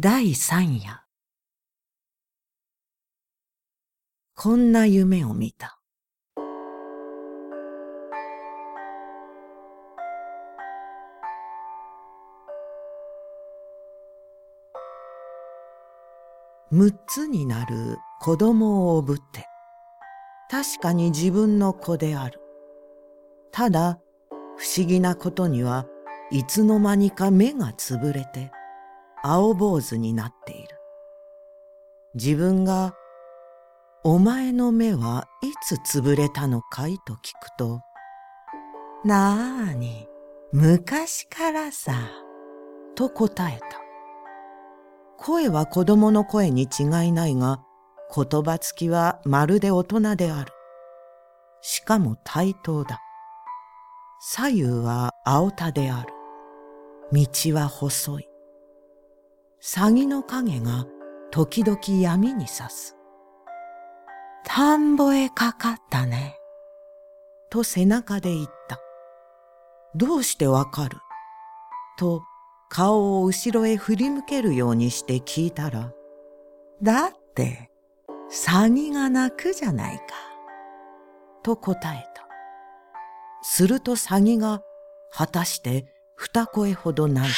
第三夜。こんな夢を見た。六つになる子供をおぶって、確かに自分の子である。ただ、不思議なことにはいつの間にか目がつぶれて、青坊主になっている。自分が、お前の目はいつつぶれたのかいと聞くと、なあに、昔からさ、と答えた。声は子供の声に違いないが、言葉つきはまるで大人である。しかも対等だ。左右は青田である。道は細い。詐欺の影が時々闇に差す。田んぼへかかったね。と背中で言った。どうしてわかる？と顔を後ろへ振り向けるようにして聞いたら、だって、詐欺が泣くじゃないか。と答えた。すると詐欺が果たして二声ほど泣いた。